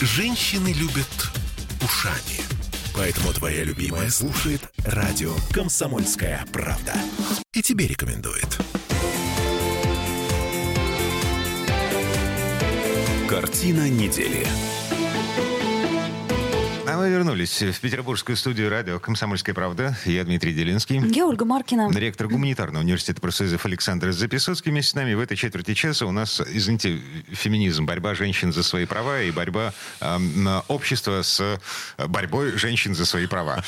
Женщины любят ушами. Поэтому твоя любимая слушает радио «Комсомольская правда». И тебе рекомендует. Картина недели. А мы вернулись в петербургскую студию радио «Комсомольская правда». Я Дмитрий Делинский. Я Ольга Маркина. Ректор гуманитарного университета профсоюзов Александр Записоцкий вместе с нами. В этой четверти часа у нас, извините, феминизм, борьба женщин за свои права и борьба э, общества с борьбой женщин за свои права.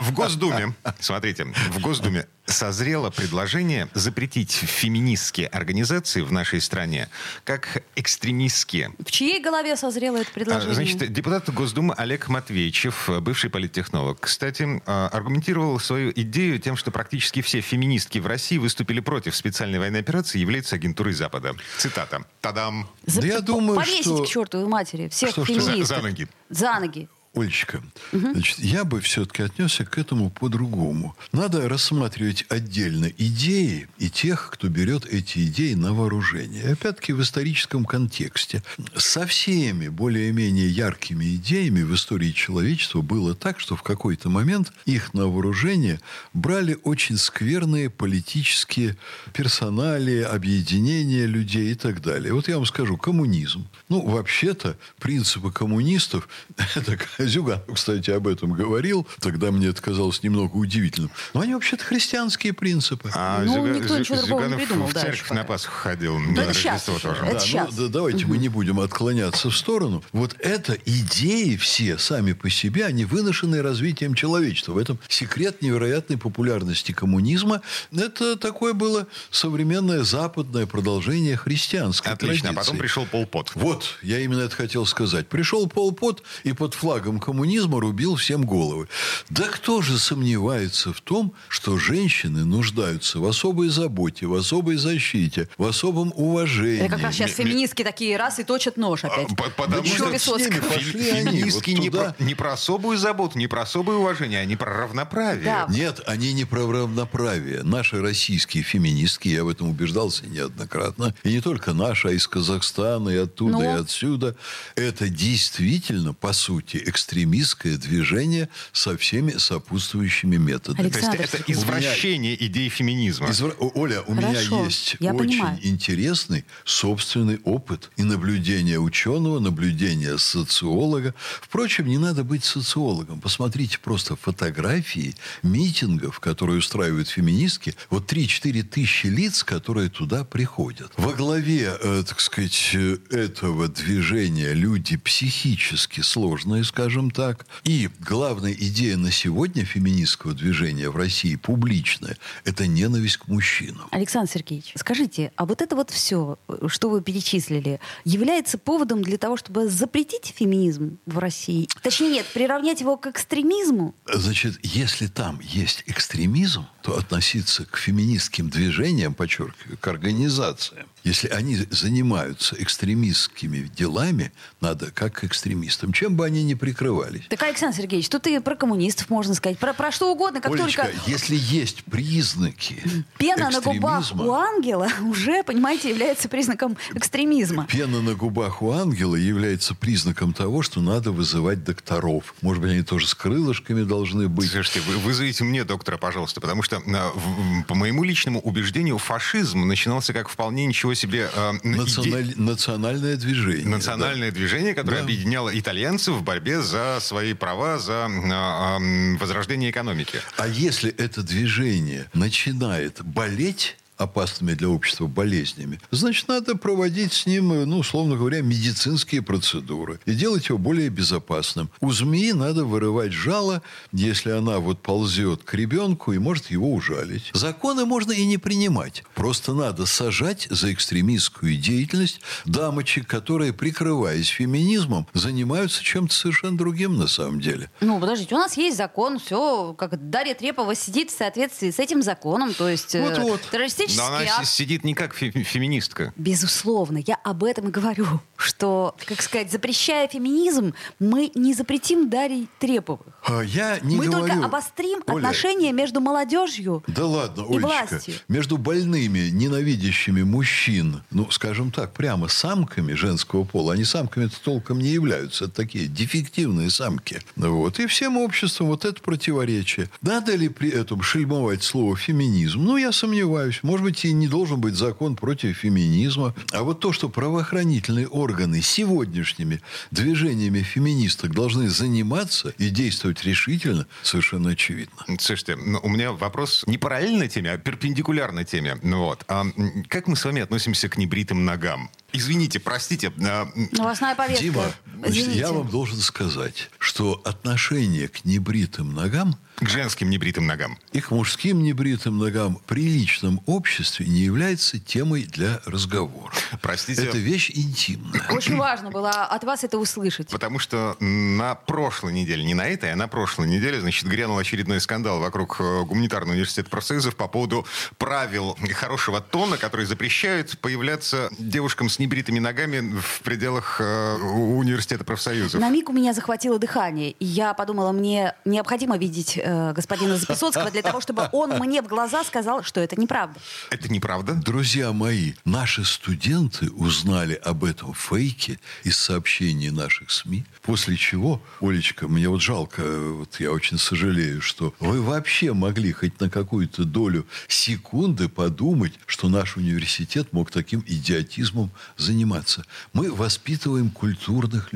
В Госдуме, смотрите, в Госдуме созрело предложение запретить феминистские организации в нашей стране как экстремистские. В чьей голове созрело это предложение? Значит, депутат Госдумы Олег Матвейчев, бывший политтехнолог, кстати, аргументировал свою идею тем, что практически все феминистки в России выступили против специальной военной операции, являются агентурой Запада. Цитата. Тадам. За- Да я думаю, Повесить что- к чертовой матери всех Что, что? За, феминисток. за ноги. За ноги. Олечка, значит, я бы все-таки отнесся к этому по-другому. Надо рассматривать отдельно идеи и тех, кто берет эти идеи на вооружение. И Опять-таки в историческом контексте. Со всеми более-менее яркими идеями в истории человечества было так, что в какой-то момент их на вооружение брали очень скверные политические персонали, объединения людей и так далее. Вот я вам скажу, коммунизм. Ну, вообще-то, принципы коммунистов, это Зюганов, кстати, об этом говорил, тогда мне это казалось немного удивительным, но они вообще-то христианские принципы. А Ну, Зюга- никто ничего другого не Зюганов придумал в дальше церковь пока. на Пасху ходил. Да на это уже. тоже. Это Да, щас. ну, да, давайте мы не будем отклоняться в сторону. Вот это идеи все сами по себе, они выношены развитием человечества. В этом секрет невероятной популярности коммунизма. Это такое было современное западное продолжение христианской Отлично. А потом традиции. пришел Пол Пот. Вот, я именно это хотел сказать. Пришел Пол Пот и под флагом коммунизма рубил всем головы. Да кто же сомневается в том, что женщины нуждаются в особой заботе, в особой защите, в особом уважении. Это как раз сейчас феминистки такие раз и точат нож опять. П- Потому Да что с ними, пошли они феминистки вот не, туда. про, не про особую заботу, не про особое уважение, они про равноправие. Да. Нет, они не про равноправие. Наши российские феминистки, я в этом убеждался неоднократно, и не только наши, а из Казахстана, и оттуда, Ну? и отсюда, это действительно, по сути, экстремистское движение со всеми сопутствующими методами. То есть Александр это извращение идей феминизма. Извра- Оля, у меня Хорошо, есть я очень понимаю. интересный собственный опыт и наблюдение ученого, наблюдение социолога. Впрочем, не надо быть социологом. Посмотрите просто фотографии митингов, которые устраивают феминистки. Вот 3-4 тысячи лиц, которые туда приходят. Во главе, э, так сказать, э, этого движения люди психически сложные, скажем так. И главная идея на сегодня феминистского движения в России публичная – это ненависть к мужчинам. Александр Сергеевич, скажите, а вот это вот все, что вы перечислили, является поводом для того, чтобы запретить феминизм в России? Точнее, нет, приравнять его к экстремизму? Значит, если там есть экстремизм, то относиться к феминистским движениям, подчеркиваю, к организациям, если они занимаются экстремистскими делами, надо как экстремистам, чем бы они ни прикрывались. Так, Александр Сергеевич, тут и про коммунистов можно сказать, про, про что угодно, как Олечка, только если есть признаки пена на губах у ангела уже, понимаете, является признаком экстремизма. Пена на губах у ангела является признаком того, что надо вызывать докторов. Может быть, они тоже с крылышками должны быть. Слушайте, вы вызовите мне доктора, пожалуйста, потому что, в- по моему личному убеждению, фашизм начинался как вполне ничего себе иде- Националь- Национальное движение. национальное движение, которое Да. объединяло итальянцев в борьбе за свои права, за а, ам, возрождение экономики. А если это движение начинает болеть опасными для общества болезнями, значит, надо проводить с ним, э, ну, условно говоря, медицинские процедуры и делать его более безопасным. У змеи надо вырывать жало, если она вот ползет к ребенку и может его ужалить. Законы можно и не принимать. Просто надо сажать за экстремистскую деятельность дамочек, которые, прикрываясь феминизмом, занимаются чем-то совершенно другим на самом деле. Ну, подождите, у нас есть закон, все, как Дарья Трепова сидит в соответствии с этим законом, то есть э, Вот-вот. террористические террористический Но она акт. си- сидит не как фе- феминистка. Безусловно, я об этом и говорю, что, как сказать, запрещая феминизм, мы не запретим Дарьи Треповых. А Я не мы говорю... только обострим Оля, отношения между молодежью. Да ладно, и Олечка, властью. между больными, ненавидящими мужчин, ну, скажем так, прямо самками женского пола, они самками толком не являются, это такие дефективные самки. Вот. И всем обществом вот это противоречие. Надо ли при этом шельмовать слово феминизм? Ну, я сомневаюсь. Может быть, и не должен быть закон против феминизма. А вот то, что правоохранительные органы сегодняшними движениями феминисток должны заниматься и действовать решительно, совершенно очевидно. Слушайте, ну, у меня вопрос не параллельно теме, а перпендикулярно теме. Ну Вот. А как мы с вами относимся к небритым ногам? Извините, простите. а, Новостная повестка. Дима, значит, Извините. я вам должен сказать, что отношение к небритым ногам к женским небритым ногам. и к мужским небритым ногам в приличном обществе не является темой для разговора. Простите. Это вещь интимная. Очень важно было от вас это услышать. Потому что на прошлой неделе, не на этой, а на прошлой неделе, значит, грянул очередной скандал вокруг э, Гуманитарного университета профсоюзов по поводу правил хорошего тона, которые запрещают появляться девушкам с небритыми ногами в пределах э, у- университета профсоюзов. На миг у меня захватило дыхание, и я подумала, мне необходимо видеть э, господина Записоцкого для того, чтобы он мне в глаза сказал, что это неправда. Это неправда? Друзья мои, наши студенты узнали об этом фейке из сообщений наших СМИ, после чего, Олечка, мне вот жалко, вот я очень сожалею, что вы вообще могли хоть на какую-то долю секунды подумать, что наш университет мог таким идиотизмом заниматься. Мы воспитываем культурных людей.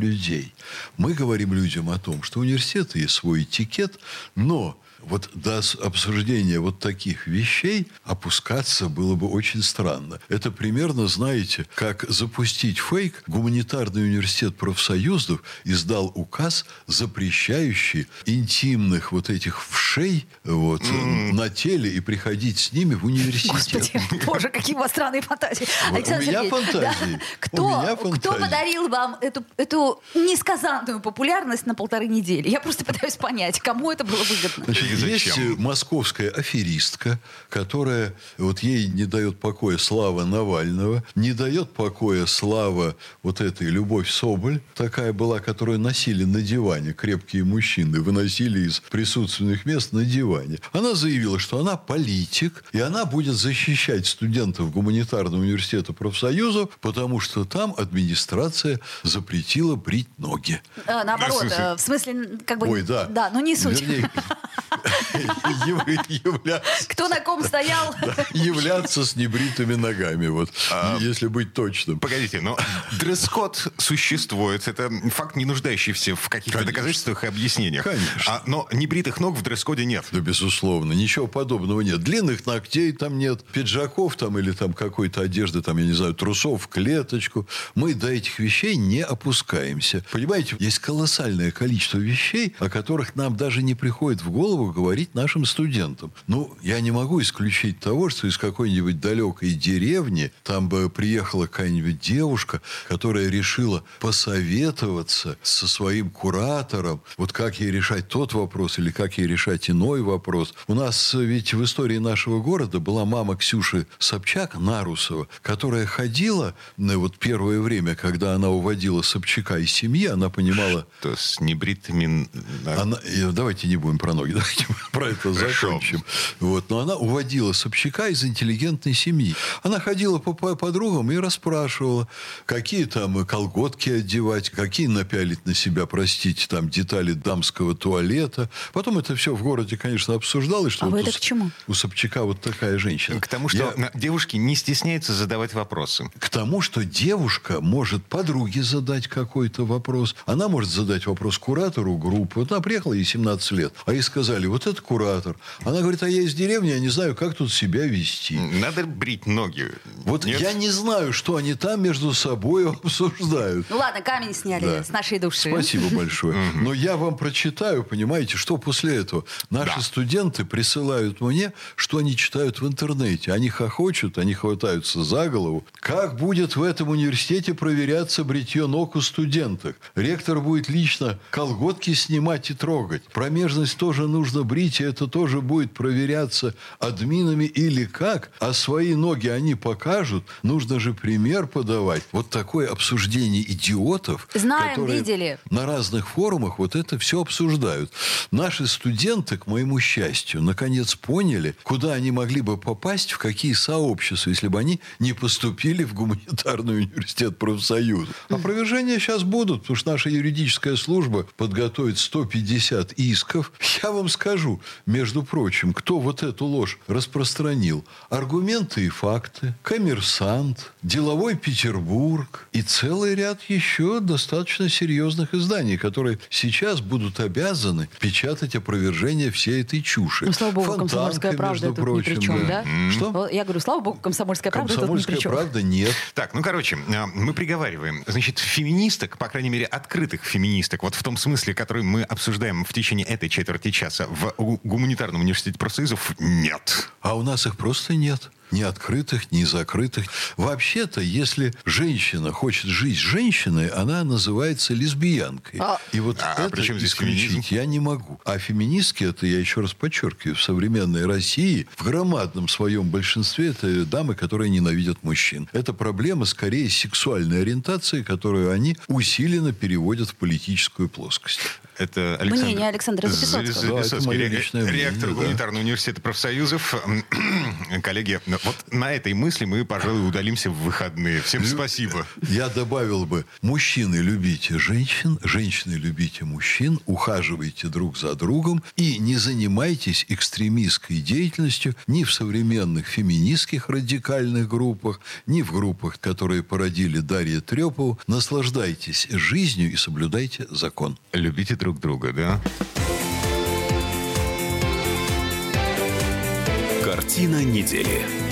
Мы говорим людям о том, что у университета есть свой этикет, но вот до обсуждения вот таких вещей опускаться было бы очень странно. Это примерно, знаете, как запустить фейк. Гуманитарный университет профсоюзов издал указ, запрещающий интимных вот этих вшей вот, на теле и приходить с ними в университет. Господи, боже, какие у вас странные фантазии. Вот Александр у меня Сергеевич, фантазии. да. У Кто, меня кто фантазии. подарил вам эту, эту несказанную популярность на полторы недели? Я просто пытаюсь понять, кому это было выгодно. Значит, И есть зачем? э, московская аферистка, которая, вот ей не дает покоя слава Навального, не дает покоя слава вот этой Любовь Соболь, такая была, которую носили на диване, крепкие мужчины, выносили из присутственных мест на диване. Она заявила, что она политик, и она будет защищать студентов гуманитарного университета профсоюзов, потому что там администрация запретила брить ноги. Э, наоборот, В смысле? э, в смысле, как бы... Ой, да. Да, ну не суть. Вернее, являться Кто на ком стоял? являться с небритыми ногами, вот, А, если быть точным. Погодите, но дресс-код существует. Это факт, не нуждающийся в каких-то доказательствах и объяснениях. Конечно. А, но небритых ног в дресс-коде нет. Да, безусловно, ничего подобного нет. Длинных ногтей там нет, пиджаков там или там какой-то одежды, там, я не знаю, трусов клеточку. Мы до этих вещей не опускаемся. Понимаете, есть колоссальное количество вещей, о которых нам даже не приходит в голову говорить нашим студентам. Ну, я не могу исключить того, что из какой-нибудь далекой деревни там бы приехала какая-нибудь девушка, которая решила посоветоваться со своим куратором, вот как ей решать тот вопрос или как ей решать иной вопрос. У нас ведь в истории нашего города была мама Ксюши Собчак, Нарусова, которая ходила, ну, вот первое время, когда она уводила Собчака из семьи, она понимала, То с небритыми она, э, давайте не будем про ноги, давайте мы про это Хорошо. закончим. Вот, но она уводила Собчака из интеллигентной семьи. Она ходила по по подругам и расспрашивала, какие там колготки одевать, какие напялить на себя, простите, там детали дамского туалета. Потом это все в городе, конечно, обсуждалось, что А вот вы у это С- к чему? у Собчака вот такая женщина. К тому, что Я- девушки не стесняются задавать вопросы. к тому, что девушка может подруге задать какой-то вопрос. Она может задать вопрос куратору группы. Вот она приехала, ей 17 лет. А ей сказали, вот это куратор. Она говорит, а я из деревни, я не знаю, как тут себя вести. Надо брить ноги. Вот Нет? я не знаю, что они там между собой обсуждают. Ну ладно, камень сняли Да. с нашей души. Спасибо большое. Но я вам прочитаю, понимаете, что после этого. Наши Да. студенты присылают мне, что они читают в интернете. Они хохочут, они хватаются за голову. Как будет в этом университете проверяться бритье ног у студенток? Ректор будет лично колготки снимать и трогать. Промежность тоже нужно бритье это тоже будет проверяться админами или как, а свои ноги они покажут, нужно же пример подавать. Вот такое обсуждение идиотов, Знаем, которые видели. на разных форумах вот это все обсуждают. Наши студенты, к моему счастью, наконец поняли, куда они могли бы попасть, в какие сообщества, если бы они не поступили в гуманитарный университет профсоюза. Опровержения сейчас будут, потому что наша юридическая служба подготовит 150 исков. Я вам скажу, между прочим, кто вот эту ложь распространил. Аргументы и факты, коммерсант, деловой Петербург и целый ряд еще достаточно серьезных изданий, которые сейчас будут обязаны печатать опровержение всей этой чуши. Ну, слава богу, Фонтанка, комсомольская правда тут ни при прочим, чем, да? Что? Вот Я говорю, слава богу, комсомольская правда тут ни Комсомольская при чем. правда нет. Так, ну, короче, а, мы приговариваем. Значит, феминисток, по крайней мере, открытых феминисток, вот в том смысле, который мы обсуждаем в течение этой четверти часа, в гу- гуманитарном университете профсоюзов нет. А у нас их просто нет. Ни открытых, ни закрытых. Вообще-то, если женщина хочет жить с женщиной, она называется лесбиянкой. А- И вот А это при чем здесь исключить феминизм? я не могу. А феминистки, это я еще раз подчеркиваю, в современной России в громадном своем большинстве это дамы, которые ненавидят мужчин. Это проблема скорее сексуальной ориентации, которую они усиленно переводят в политическую плоскость. Это Александр, Мнение Александра Записоцкого. Записоцкий, Да, моё ре- мнение, ректор да. гуманитарного университета профсоюзов. Коллеги, вот на этой мысли мы, пожалуй, удалимся в выходные. Всем спасибо. Я добавил бы, мужчины любите женщин, женщины любите мужчин, ухаживайте друг за другом и не занимайтесь экстремистской деятельностью ни в современных феминистских радикальных группах, ни в группах, которые породили Дарья Трепова. Наслаждайтесь жизнью и соблюдайте закон. Любите друг друга, да? Картина недели.